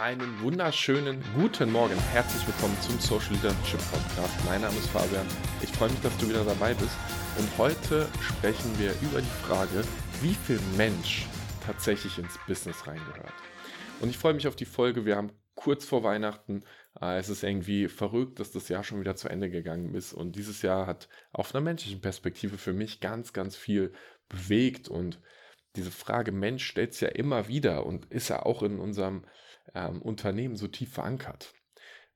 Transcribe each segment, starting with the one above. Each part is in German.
Einen wunderschönen guten Morgen. Herzlich willkommen zum Social Leadership Podcast. Mein Name ist Fabian. Ich freue mich, dass du wieder dabei bist. Und heute sprechen wir über die Frage, wie viel Mensch tatsächlich ins Business reingehört. Und ich freue mich auf die Folge. Wir haben kurz vor Weihnachten. Äh, es ist irgendwie verrückt, dass das Jahr schon wieder zu Ende gegangen ist. Und dieses Jahr hat auf einer menschlichen Perspektive für mich ganz, ganz viel bewegt. Und diese Frage Mensch stellt es ja immer wieder und ist ja auch in unserem ähm, Unternehmen so tief verankert.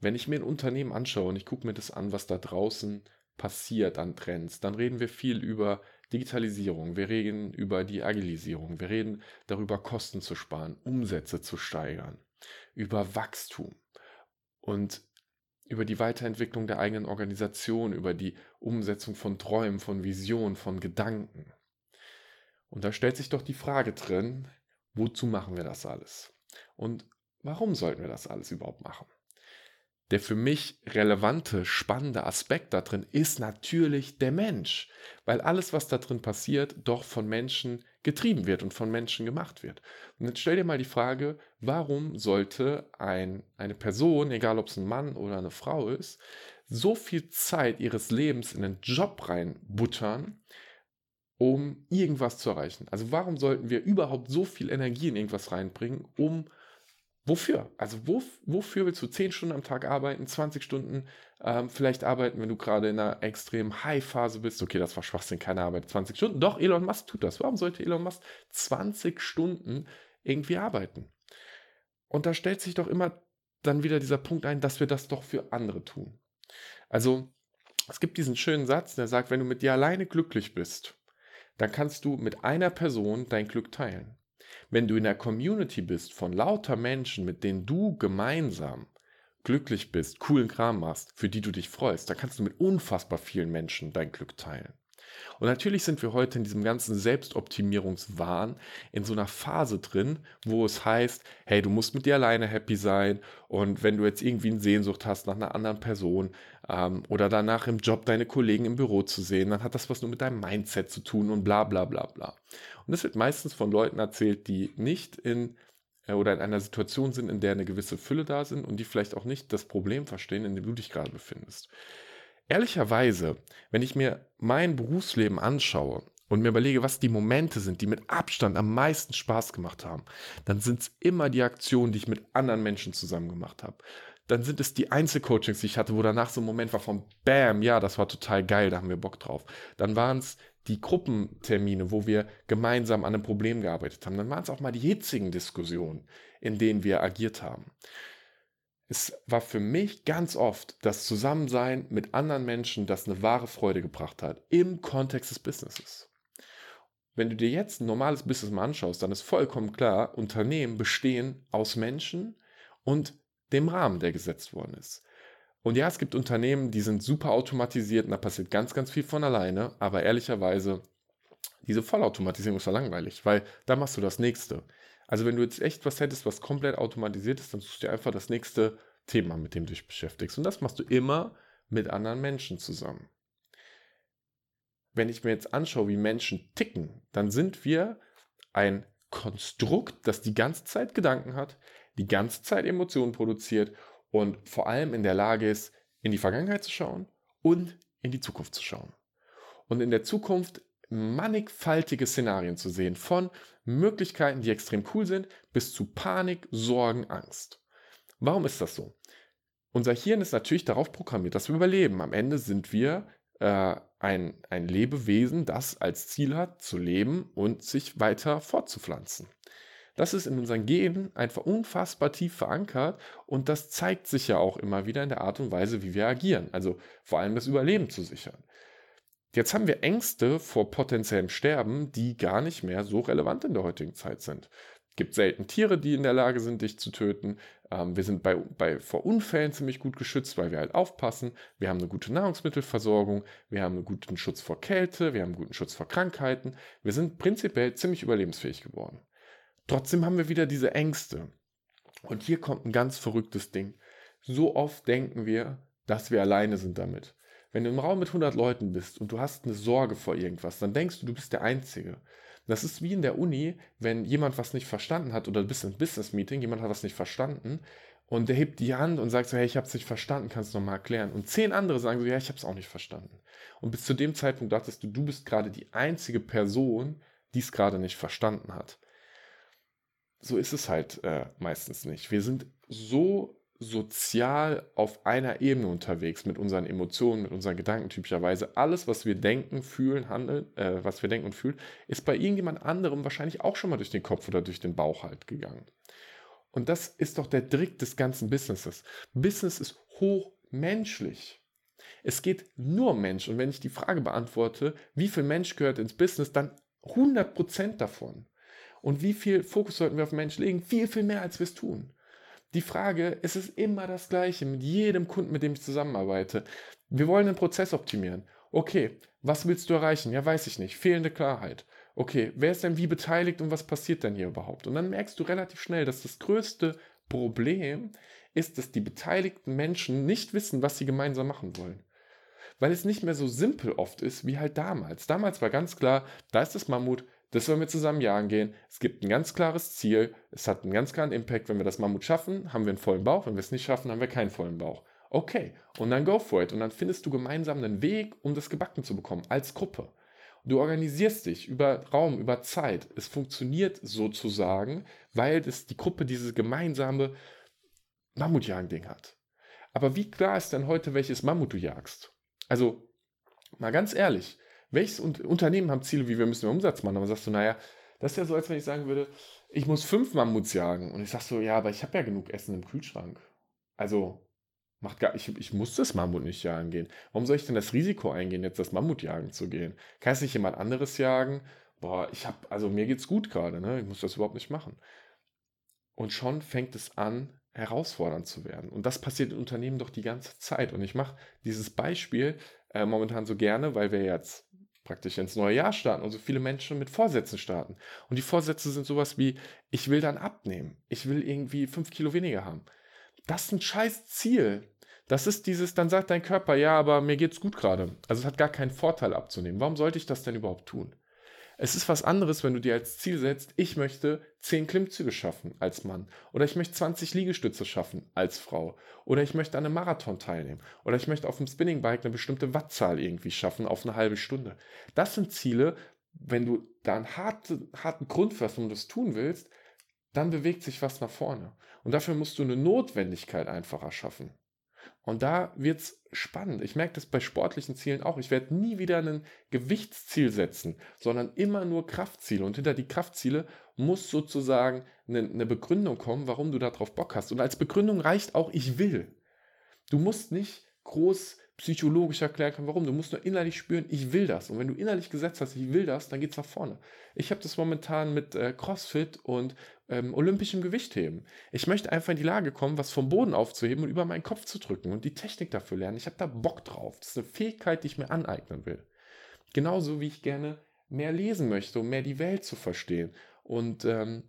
Wenn ich mir ein Unternehmen anschaue und ich gucke mir das an, was da draußen passiert an Trends, dann reden wir viel über Digitalisierung, wir reden über die Agilisierung, wir reden darüber, Kosten zu sparen, Umsätze zu steigern, über Wachstum und über die Weiterentwicklung der eigenen Organisation, über die Umsetzung von Träumen, von Visionen, von Gedanken. Und da stellt sich doch die Frage drin, wozu machen wir das alles? Und warum sollten wir das alles überhaupt machen? Der für mich relevante, spannende Aspekt da drin ist natürlich der Mensch, weil alles, was da drin passiert, doch von Menschen getrieben wird und von Menschen gemacht wird. Und jetzt stell dir mal die Frage, warum sollte ein, eine Person, egal ob es ein Mann oder eine Frau ist, so viel Zeit ihres Lebens in einen Job reinbuttern, um irgendwas zu erreichen? Also warum sollten wir überhaupt so viel Energie in irgendwas reinbringen, um Wofür? Also wo, wofür willst du 10 Stunden am Tag arbeiten, 20 Stunden ähm, vielleicht arbeiten, wenn du gerade in einer extrem High-Phase bist? Okay, das war Schwachsinn, keine Arbeit, 20 Stunden. Doch, Elon Musk tut das. Warum sollte Elon Musk 20 Stunden irgendwie arbeiten? Und da stellt sich doch immer dann wieder dieser Punkt ein, dass wir das doch für andere tun. Also es gibt diesen schönen Satz, der sagt, wenn du mit dir alleine glücklich bist, dann kannst du mit einer Person dein Glück teilen. Wenn du in der Community bist von lauter Menschen, mit denen du gemeinsam glücklich bist, coolen Kram machst, für die du dich freust, dann kannst du mit unfassbar vielen Menschen dein Glück teilen. Und natürlich sind wir heute in diesem ganzen Selbstoptimierungswahn in so einer Phase drin, wo es heißt, hey, du musst mit dir alleine happy sein und wenn du jetzt irgendwie eine Sehnsucht hast nach einer anderen Person ähm, oder danach im Job deine Kollegen im Büro zu sehen, dann hat das was nur mit deinem Mindset zu tun und bla bla bla bla. Und das wird meistens von Leuten erzählt, die nicht in äh, oder in einer Situation sind, in der eine gewisse Fülle da sind und die vielleicht auch nicht das Problem verstehen, in dem du dich gerade befindest. Ehrlicherweise, wenn ich mir mein Berufsleben anschaue und mir überlege, was die Momente sind, die mit Abstand am meisten Spaß gemacht haben, dann sind es immer die Aktionen, die ich mit anderen Menschen zusammen gemacht habe. Dann sind es die Einzelcoachings, die ich hatte, wo danach so ein Moment war von Bam, ja, das war total geil, da haben wir Bock drauf. Dann waren es die Gruppentermine, wo wir gemeinsam an einem Problem gearbeitet haben. Dann waren es auch mal die hitzigen Diskussionen, in denen wir agiert haben es war für mich ganz oft das Zusammensein mit anderen Menschen, das eine wahre Freude gebracht hat im Kontext des Businesses. Wenn du dir jetzt ein normales Business mal anschaust, dann ist vollkommen klar, Unternehmen bestehen aus Menschen und dem Rahmen, der gesetzt worden ist. Und ja, es gibt Unternehmen, die sind super automatisiert und da passiert ganz, ganz viel von alleine, aber ehrlicherweise, diese Vollautomatisierung ist ja langweilig, weil da machst du das nächste. Also wenn du jetzt echt was hättest, was komplett automatisiert ist, dann suchst du dir einfach das nächste Thema, mit dem du dich beschäftigst. Und das machst du immer mit anderen Menschen zusammen. Wenn ich mir jetzt anschaue, wie Menschen ticken, dann sind wir ein Konstrukt, das die ganze Zeit Gedanken hat, die ganze Zeit Emotionen produziert und vor allem in der Lage ist, in die Vergangenheit zu schauen und in die Zukunft zu schauen. Und in der Zukunft mannigfaltige Szenarien zu sehen, von Möglichkeiten, die extrem cool sind, bis zu Panik, Sorgen, Angst. Warum ist das so? Unser Hirn ist natürlich darauf programmiert, dass wir überleben. Am Ende sind wir äh, ein, ein Lebewesen, das als Ziel hat, zu leben und sich weiter fortzupflanzen. Das ist in unseren Genen einfach unfassbar tief verankert und das zeigt sich ja auch immer wieder in der Art und Weise, wie wir agieren. Also vor allem das Überleben zu sichern. Jetzt haben wir Ängste vor potenziellem Sterben, die gar nicht mehr so relevant in der heutigen Zeit sind. Es gibt selten Tiere, die in der Lage sind, dich zu töten. Ähm, wir sind bei, bei, vor Unfällen ziemlich gut geschützt, weil wir halt aufpassen. Wir haben eine gute Nahrungsmittelversorgung, wir haben einen guten Schutz vor Kälte, wir haben einen guten Schutz vor Krankheiten. Wir sind prinzipiell ziemlich überlebensfähig geworden. Trotzdem haben wir wieder diese Ängste. Und hier kommt ein ganz verrücktes Ding. So oft denken wir, dass wir alleine sind damit. Wenn du im Raum mit 100 Leuten bist und du hast eine Sorge vor irgendwas, dann denkst du, du bist der Einzige. Das ist wie in der Uni, wenn jemand was nicht verstanden hat oder du bist im Business-Meeting, jemand hat was nicht verstanden und der hebt die Hand und sagt so, hey, ich habe es nicht verstanden, kannst du nochmal erklären. Und zehn andere sagen so, ja, ich habe es auch nicht verstanden. Und bis zu dem Zeitpunkt dachtest du, du bist gerade die einzige Person, die es gerade nicht verstanden hat. So ist es halt äh, meistens nicht. Wir sind so sozial auf einer Ebene unterwegs mit unseren Emotionen, mit unseren Gedanken typischerweise. Alles, was wir denken, fühlen, handeln, äh, was wir denken und fühlen, ist bei irgendjemand anderem wahrscheinlich auch schon mal durch den Kopf oder durch den Bauch halt gegangen. Und das ist doch der Trick des ganzen Businesses. Business ist hochmenschlich. Es geht nur um Mensch. Und wenn ich die Frage beantworte, wie viel Mensch gehört ins Business, dann 100% davon. Und wie viel Fokus sollten wir auf Mensch legen? Viel, viel mehr, als wir es tun. Die Frage, es ist immer das Gleiche mit jedem Kunden, mit dem ich zusammenarbeite. Wir wollen den Prozess optimieren. Okay, was willst du erreichen? Ja, weiß ich nicht. Fehlende Klarheit. Okay, wer ist denn wie beteiligt und was passiert denn hier überhaupt? Und dann merkst du relativ schnell, dass das größte Problem ist, dass die beteiligten Menschen nicht wissen, was sie gemeinsam machen wollen. Weil es nicht mehr so simpel oft ist wie halt damals. Damals war ganz klar, da ist das Mammut, das wollen wir zusammen jagen gehen. Es gibt ein ganz klares Ziel. Es hat einen ganz klaren Impact. Wenn wir das Mammut schaffen, haben wir einen vollen Bauch. Wenn wir es nicht schaffen, haben wir keinen vollen Bauch. Okay. Und dann go for it. Und dann findest du gemeinsam einen Weg, um das gebacken zu bekommen, als Gruppe. Du organisierst dich über Raum, über Zeit. Es funktioniert sozusagen, weil das die Gruppe dieses gemeinsame Mammutjagen-Ding hat. Aber wie klar ist denn heute, welches Mammut du jagst? Also, mal ganz ehrlich, welches Unternehmen haben Ziele, wie wir müssen mehr Umsatz machen? Aber sagst du, naja, das ist ja so, als wenn ich sagen würde, ich muss fünf Mammuts jagen. Und ich sag so, ja, aber ich habe ja genug Essen im Kühlschrank. Also, macht gar, ich, ich muss das Mammut nicht jagen gehen. Warum soll ich denn das Risiko eingehen, jetzt das Mammut jagen zu gehen? Kann es nicht jemand anderes jagen? Boah, ich habe, also mir geht's gut gerade, ne? Ich muss das überhaupt nicht machen. Und schon fängt es an, herausfordernd zu werden. Und das passiert in Unternehmen doch die ganze Zeit. Und ich mache dieses Beispiel äh, momentan so gerne, weil wir jetzt praktisch ins neue Jahr starten und so viele Menschen mit Vorsätzen starten. Und die Vorsätze sind sowas wie, ich will dann abnehmen, ich will irgendwie fünf Kilo weniger haben. Das ist ein scheiß Ziel. Das ist dieses, dann sagt dein Körper, ja, aber mir geht's gut gerade. Also es hat gar keinen Vorteil abzunehmen. Warum sollte ich das denn überhaupt tun? Es ist was anderes, wenn du dir als Ziel setzt, ich möchte 10 Klimmzüge schaffen als Mann oder ich möchte 20 Liegestütze schaffen als Frau oder ich möchte an einem Marathon teilnehmen oder ich möchte auf dem Spinningbike eine bestimmte Wattzahl irgendwie schaffen auf eine halbe Stunde. Das sind Ziele, wenn du da einen harten, harten Grund hast und das tun willst, dann bewegt sich was nach vorne. Und dafür musst du eine Notwendigkeit einfach erschaffen. Und da wird es spannend. Ich merke das bei sportlichen Zielen auch. Ich werde nie wieder ein Gewichtsziel setzen, sondern immer nur Kraftziele. Und hinter die Kraftziele muss sozusagen eine, eine Begründung kommen, warum du darauf Bock hast. Und als Begründung reicht auch, ich will. Du musst nicht groß psychologisch erklären können, warum. Du musst nur innerlich spüren, ich will das. Und wenn du innerlich gesetzt hast, ich will das, dann geht es nach vorne. Ich habe das momentan mit äh, CrossFit und ähm, olympischem Gewichtheben. Ich möchte einfach in die Lage kommen, was vom Boden aufzuheben und über meinen Kopf zu drücken und die Technik dafür lernen. Ich habe da Bock drauf. Das ist eine Fähigkeit, die ich mir aneignen will. Genauso wie ich gerne mehr lesen möchte, um mehr die Welt zu verstehen. Und ähm,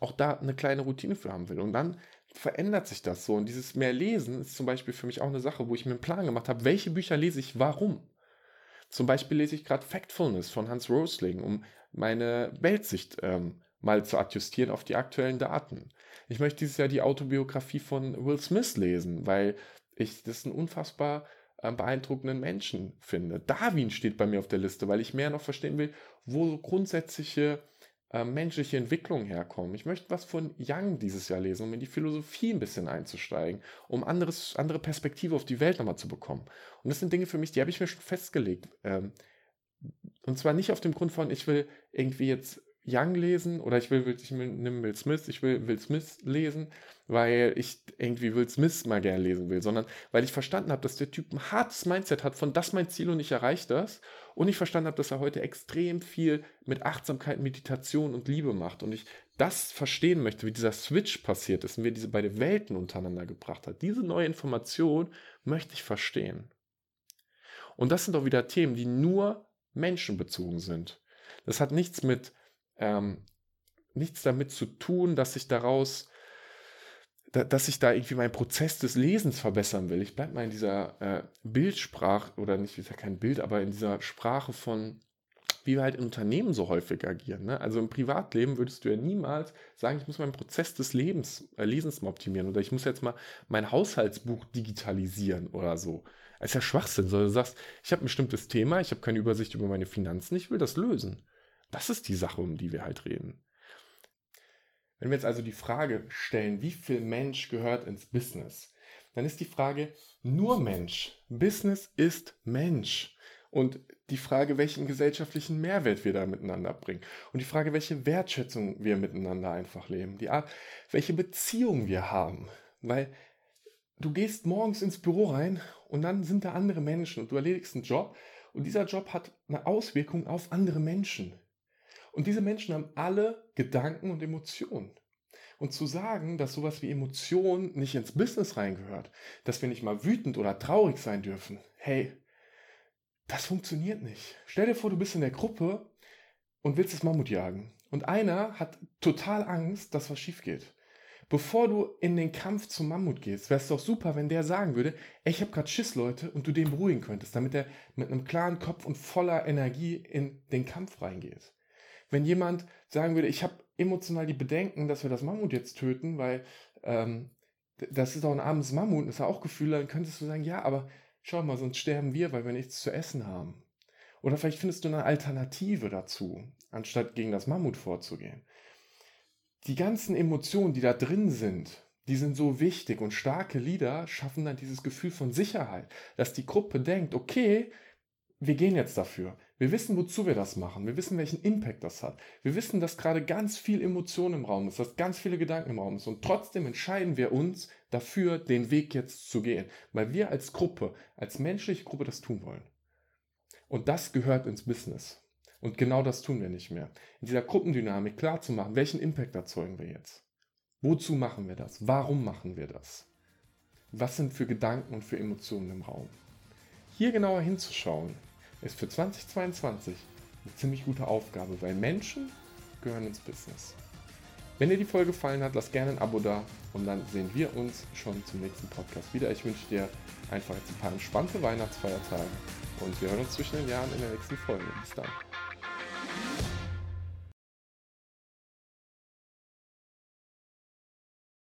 auch da eine kleine Routine für haben will. Und dann verändert sich das so. Und dieses mehr Lesen ist zum Beispiel für mich auch eine Sache, wo ich mir einen Plan gemacht habe, welche Bücher lese ich, warum. Zum Beispiel lese ich gerade Factfulness von Hans Rosling, um meine Weltsicht ähm, mal zu adjustieren auf die aktuellen Daten. Ich möchte dieses Jahr die Autobiografie von Will Smith lesen, weil ich das einen unfassbar äh, beeindruckenden Menschen finde. Darwin steht bei mir auf der Liste, weil ich mehr noch verstehen will, wo so grundsätzliche äh, menschliche Entwicklung herkommen. Ich möchte was von Young dieses Jahr lesen, um in die Philosophie ein bisschen einzusteigen, um anderes, andere Perspektive auf die Welt nochmal zu bekommen. Und das sind Dinge für mich, die habe ich mir schon festgelegt. Ähm, und zwar nicht auf dem Grund von, ich will irgendwie jetzt Young lesen oder ich will, ich will Will Smith, ich will Will Smith lesen, weil ich irgendwie Will Smith mal gerne lesen will, sondern weil ich verstanden habe, dass der Typ ein hartes Mindset hat von das mein Ziel und ich erreiche das und ich verstanden habe, dass er heute extrem viel mit Achtsamkeit, Meditation und Liebe macht und ich das verstehen möchte, wie dieser Switch passiert ist und wie diese beide Welten untereinander gebracht hat. Diese neue Information möchte ich verstehen. Und das sind auch wieder Themen, die nur menschenbezogen sind. Das hat nichts mit ähm, nichts damit zu tun, dass ich daraus, da, dass ich da irgendwie meinen Prozess des Lesens verbessern will. Ich bleibe mal in dieser äh, Bildsprache, oder nicht, ist ja kein Bild, aber in dieser Sprache von, wie wir halt in Unternehmen so häufig agieren. Ne? Also im Privatleben würdest du ja niemals sagen, ich muss meinen Prozess des Lebens, äh, Lesens mal optimieren oder ich muss jetzt mal mein Haushaltsbuch digitalisieren oder so. Das ist ja Schwachsinn, sondern du sagst, ich habe ein bestimmtes Thema, ich habe keine Übersicht über meine Finanzen, ich will das lösen. Das ist die Sache, um die wir halt reden. Wenn wir jetzt also die Frage stellen, wie viel Mensch gehört ins Business, dann ist die Frage nur Mensch. Business ist Mensch. Und die Frage, welchen gesellschaftlichen Mehrwert wir da miteinander bringen. Und die Frage, welche Wertschätzung wir miteinander einfach leben. Die Art, welche Beziehung wir haben. Weil du gehst morgens ins Büro rein und dann sind da andere Menschen und du erledigst einen Job und dieser Job hat eine Auswirkung auf andere Menschen. Und diese Menschen haben alle Gedanken und Emotionen. Und zu sagen, dass sowas wie Emotion nicht ins Business reingehört, dass wir nicht mal wütend oder traurig sein dürfen, hey, das funktioniert nicht. Stell dir vor, du bist in der Gruppe und willst das Mammut jagen. Und einer hat total Angst, dass was schief geht. Bevor du in den Kampf zum Mammut gehst, wäre es doch super, wenn der sagen würde, ey, ich habe gerade Schiss, Leute, und du den beruhigen könntest, damit er mit einem klaren Kopf und voller Energie in den Kampf reingeht. Wenn jemand sagen würde, ich habe emotional die Bedenken, dass wir das Mammut jetzt töten, weil ähm, das ist doch ein armes Mammut, ist ja auch Gefühl, dann könntest du sagen, ja, aber schau mal, sonst sterben wir, weil wir nichts zu essen haben. Oder vielleicht findest du eine Alternative dazu, anstatt gegen das Mammut vorzugehen. Die ganzen Emotionen, die da drin sind, die sind so wichtig und starke Lieder schaffen dann dieses Gefühl von Sicherheit, dass die Gruppe denkt, okay, wir gehen jetzt dafür. Wir wissen, wozu wir das machen. Wir wissen, welchen Impact das hat. Wir wissen, dass gerade ganz viel Emotion im Raum ist, dass ganz viele Gedanken im Raum ist. Und trotzdem entscheiden wir uns dafür, den Weg jetzt zu gehen. Weil wir als Gruppe, als menschliche Gruppe das tun wollen. Und das gehört ins Business. Und genau das tun wir nicht mehr. In dieser Gruppendynamik klar zu machen, welchen Impact erzeugen wir jetzt? Wozu machen wir das? Warum machen wir das? Was sind für Gedanken und für Emotionen im Raum? Hier genauer hinzuschauen, ist für 2022 eine ziemlich gute Aufgabe, weil Menschen gehören ins Business. Wenn dir die Folge gefallen hat, lass gerne ein Abo da und dann sehen wir uns schon zum nächsten Podcast wieder. Ich wünsche dir einfach jetzt ein paar entspannte Weihnachtsfeiertage und wir hören uns zwischen den Jahren in der nächsten Folge. Bis dann.